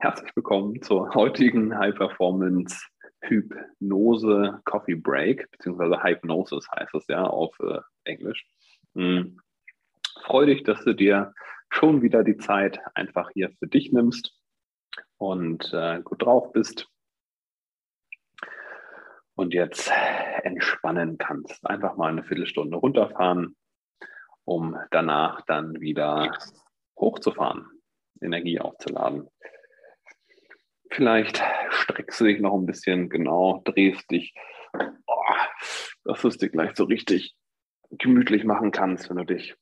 Herzlich willkommen zur heutigen High Performance Hypnose Coffee Break, beziehungsweise Hypnosis heißt es ja auf äh, Englisch. Hm. Freue dich, dass du dir schon wieder die Zeit einfach hier für dich nimmst und äh, gut drauf bist und jetzt entspannen kannst. Einfach mal eine Viertelstunde runterfahren, um danach dann wieder hochzufahren, Energie aufzuladen. Vielleicht streckst du dich noch ein bisschen, genau, drehst dich, oh, dass du es dir gleich so richtig gemütlich machen kannst, wenn du dich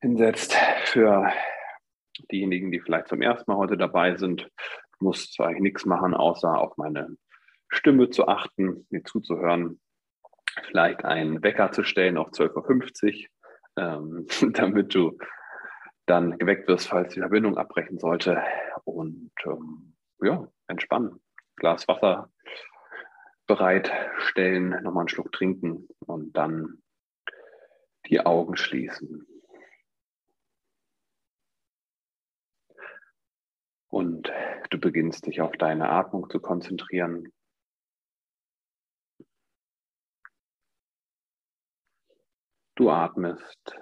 hinsetzt. Für diejenigen, die vielleicht zum ersten Mal heute dabei sind, musst du eigentlich nichts machen, außer auf meine Stimme zu achten, mir zuzuhören, vielleicht einen Wecker zu stellen auf 12.50 Uhr, ähm, damit du dann geweckt wirst, falls die Verbindung abbrechen sollte. Und ähm, ja, entspannen. Glas Wasser bereitstellen, nochmal einen Schluck trinken und dann die Augen schließen. Und du beginnst dich auf deine Atmung zu konzentrieren. Du atmest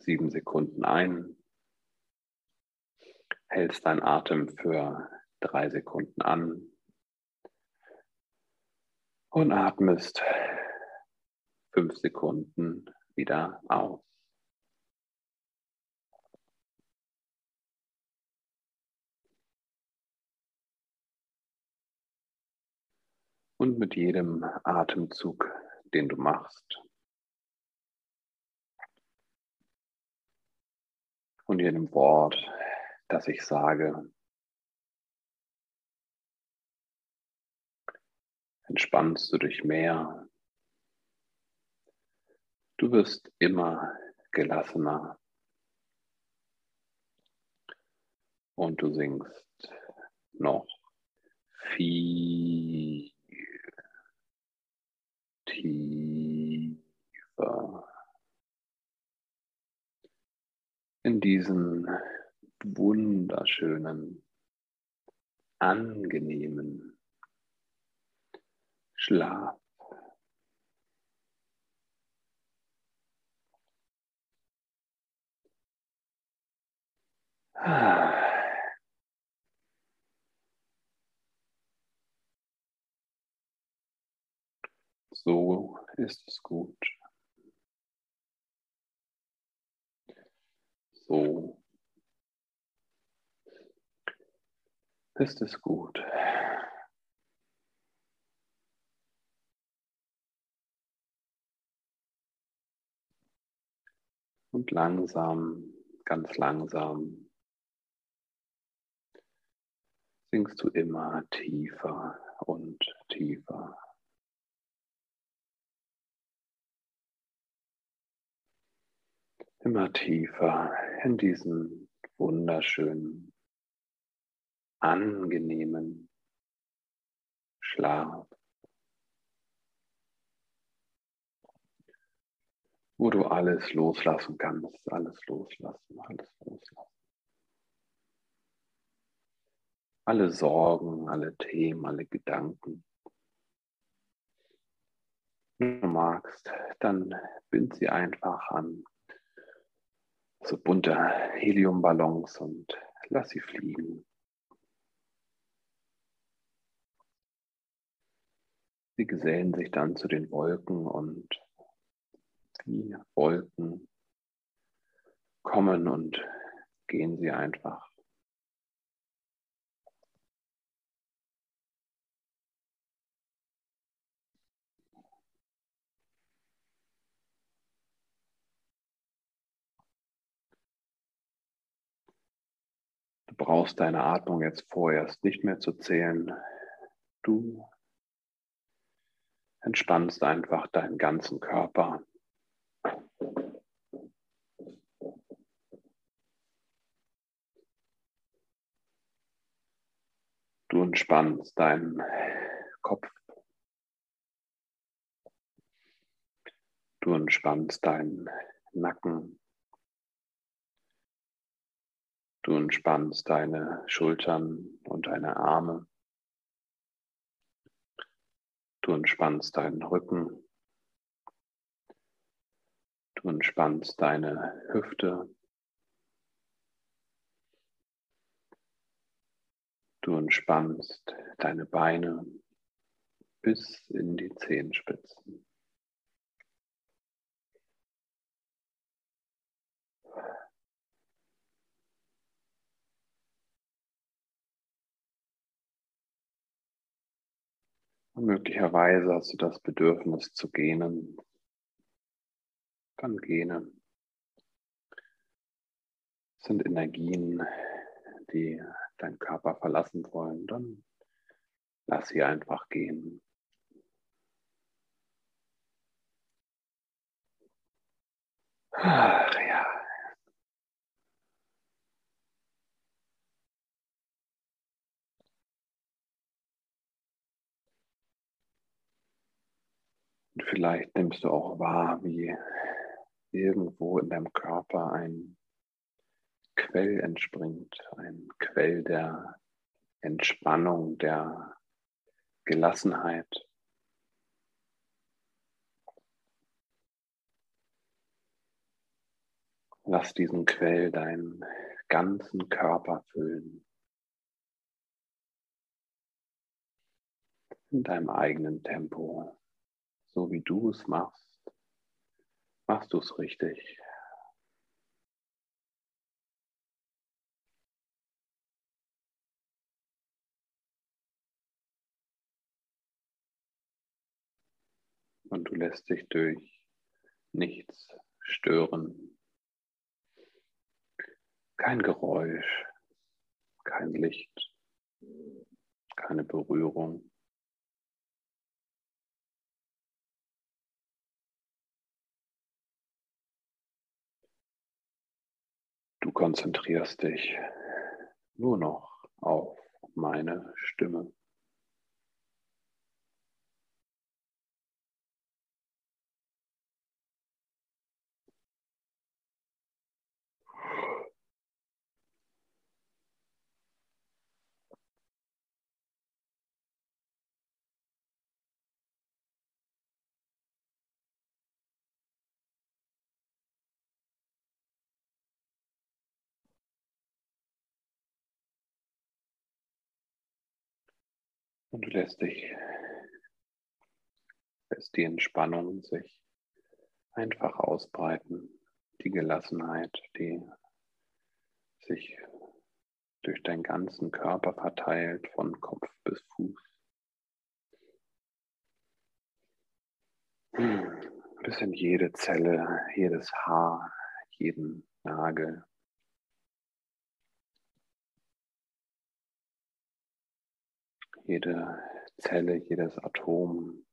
sieben Sekunden ein, hältst deinen Atem für drei Sekunden an und atmest fünf Sekunden wieder aus. Und mit jedem Atemzug, den du machst, und jedem Wort, das ich sage, entspannst du dich mehr. Du wirst immer gelassener und du sinkst noch viel tiefer in diesen wunderschönen, angenehmen Schlaf. So ist es gut. So ist es gut. Und langsam, ganz langsam sinkst du immer tiefer und tiefer. Immer tiefer in diesen wunderschönen, angenehmen Schlaf, wo du alles loslassen kannst, alles loslassen, alles loslassen. Alle Sorgen, alle Themen, alle Gedanken. Wenn du magst, dann bind sie einfach an so bunte Heliumballons und lass sie fliegen. Sie gesellen sich dann zu den Wolken und die Wolken kommen und gehen sie einfach. Brauchst deine Atmung jetzt vorerst nicht mehr zu zählen. Du entspannst einfach deinen ganzen Körper. Du entspannst deinen Kopf. Du entspannst deinen Nacken. Du entspannst deine Schultern und deine Arme. Du entspannst deinen Rücken. Du entspannst deine Hüfte. Du entspannst deine Beine bis in die Zehenspitzen. Und möglicherweise hast du das Bedürfnis zu gähnen. Dann gähne. Das sind Energien, die deinen Körper verlassen wollen. Dann lass sie einfach gehen. Ach ja. Vielleicht nimmst du auch wahr, wie irgendwo in deinem Körper ein Quell entspringt, ein Quell der Entspannung, der Gelassenheit. Lass diesen Quell deinen ganzen Körper füllen. In deinem eigenen Tempo. So wie du es machst, machst du es richtig. Und du lässt dich durch nichts stören. Kein Geräusch, kein Licht, keine Berührung. Du konzentrierst dich nur noch auf meine Stimme. Und du lässt dich, lässt die Entspannung sich einfach ausbreiten, die Gelassenheit, die sich durch deinen ganzen Körper verteilt, von Kopf bis Fuß. Bis in jede Zelle, jedes Haar, jeden Nagel, jede Zelle, jedes Atom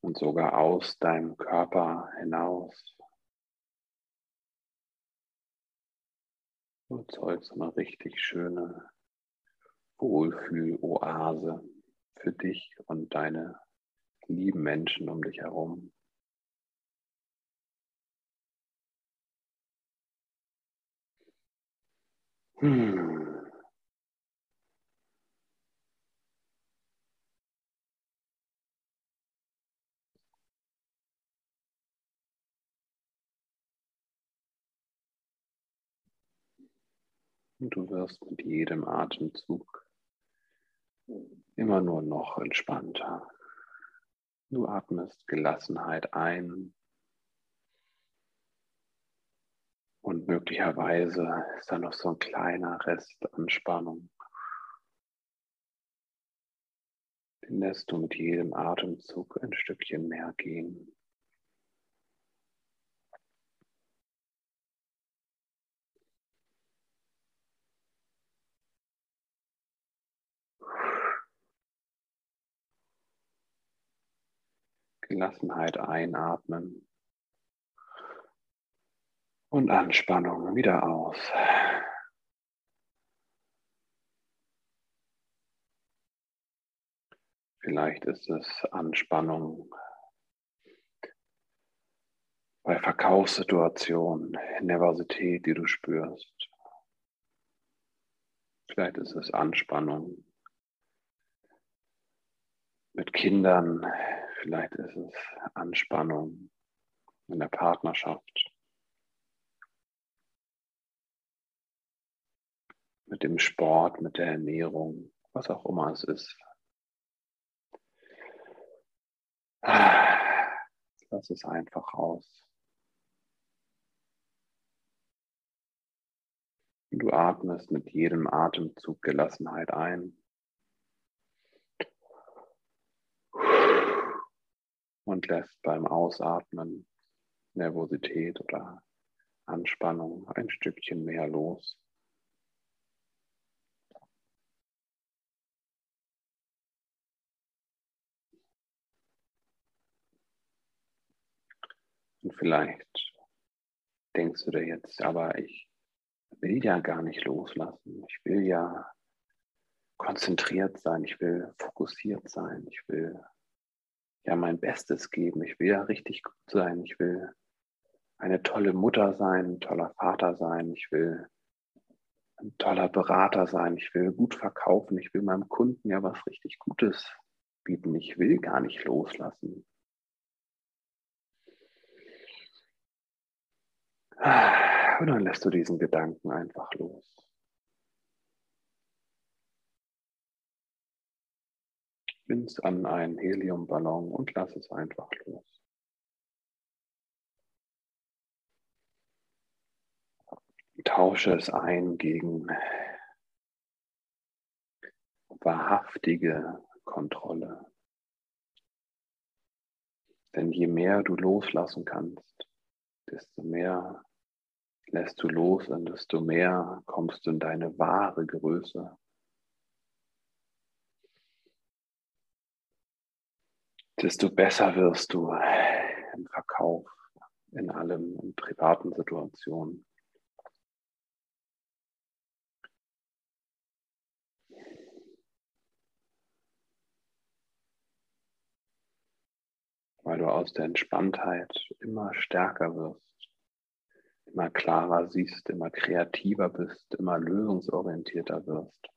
und sogar aus deinem Körper hinaus. Du erzeugst eine richtig schöne Wohlfühl-Oase für dich und deine lieben Menschen um dich herum. Hmm. Und du wirst mit jedem Atemzug immer nur noch entspannter. Du atmest Gelassenheit ein und möglicherweise ist da noch so ein kleiner Rest Anspannung. Den lässt du mit jedem Atemzug ein Stückchen mehr gehen. Gelassenheit einatmen und Anspannung wieder aus. Vielleicht ist es Anspannung bei Verkaufssituationen, Nervosität, die du spürst. Vielleicht ist es Anspannung mit Kindern, vielleicht ist es Anspannung in der Partnerschaft, mit dem Sport, mit der Ernährung, was auch immer es ist. Lass es einfach raus. Du atmest mit jedem Atemzug Gelassenheit ein. Und lässt beim Ausatmen Nervosität oder Anspannung ein Stückchen mehr los. Und vielleicht denkst du dir jetzt, aber ich will ja gar nicht loslassen. Ich will ja konzentriert sein. Ich will fokussiert sein. Ich will ja mein Bestes geben. Ich will ja richtig gut sein. Ich will eine tolle Mutter sein, ein toller Vater sein. Ich will ein toller Berater sein. Ich will gut verkaufen. Ich will meinem Kunden ja was richtig Gutes bieten. Ich will gar nicht loslassen. Und dann lässt du diesen Gedanken einfach los. Bin's an einen Heliumballon und lass es einfach los. Tausche es ein gegen wahrhaftige Kontrolle. Denn je mehr du loslassen kannst, desto mehr lässt du los und desto mehr kommst du in deine wahre Größe. Desto besser wirst du im Verkauf, in allem, in privaten Situationen. Weil du aus der Entspanntheit immer stärker wirst immer klarer siehst, immer kreativer bist, immer lösungsorientierter wirst.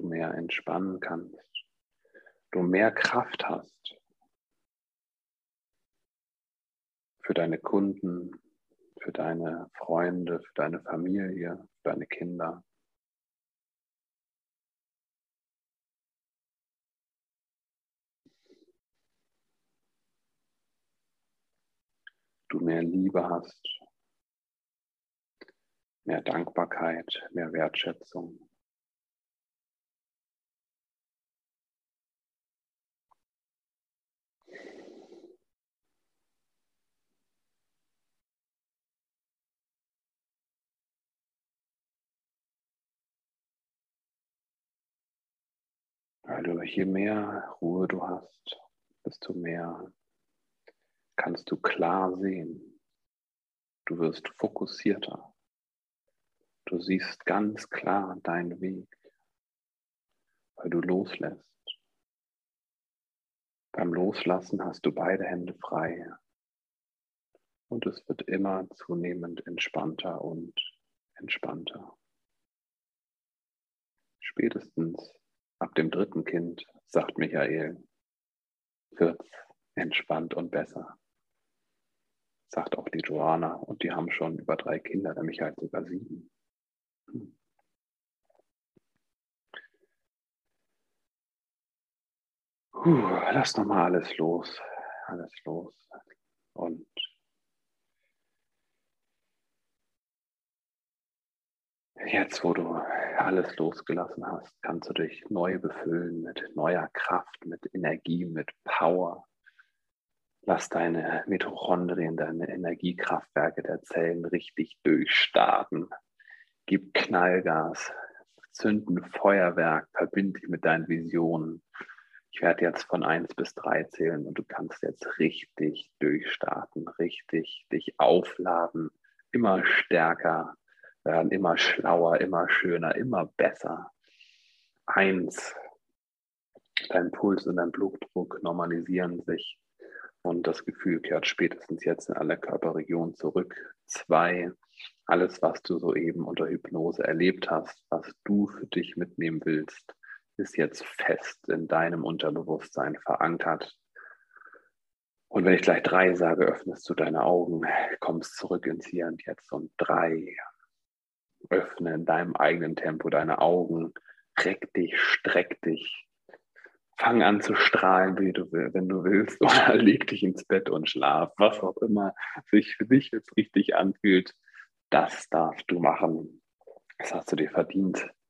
Du mehr entspannen kannst, du mehr Kraft hast für deine Kunden, für deine Freunde, für deine Familie, für deine Kinder. du mehr Liebe hast, mehr Dankbarkeit, mehr Wertschätzung. Weil du je mehr Ruhe du hast, desto mehr kannst du klar sehen. Du wirst fokussierter. Du siehst ganz klar deinen Weg, weil du loslässt. Beim Loslassen hast du beide Hände frei und es wird immer zunehmend entspannter und entspannter. Spätestens ab dem dritten Kind, sagt Michael, wird es entspannt und besser sagt auch die Joanna. Und die haben schon über drei Kinder, der Michael sogar sieben. Puh, lass nochmal alles los. Alles los. Und jetzt, wo du alles losgelassen hast, kannst du dich neu befüllen mit neuer Kraft, mit Energie, mit Power. Lass deine Mitochondrien, deine Energiekraftwerke der Zellen richtig durchstarten. Gib Knallgas, zünden Feuerwerk, verbind dich mit deinen Visionen. Ich werde jetzt von 1 bis 3 zählen und du kannst jetzt richtig durchstarten, richtig dich aufladen, immer stärker werden immer schlauer, immer schöner, immer besser. Eins, dein Puls und dein Blutdruck normalisieren sich und das Gefühl kehrt spätestens jetzt in alle Körperregionen zurück. Zwei, alles, was du soeben unter Hypnose erlebt hast, was du für dich mitnehmen willst, ist jetzt fest in deinem Unterbewusstsein verankert. Und wenn ich gleich drei sage, öffnest du deine Augen, kommst zurück ins Hier und Jetzt. Und drei, öffne in deinem eigenen Tempo deine Augen, reck dich, streck dich, fang an zu strahlen, wie du, wenn du willst, oder leg dich ins Bett und schlaf, was auch immer sich für dich jetzt richtig anfühlt, das darfst du machen. Das hast du dir verdient.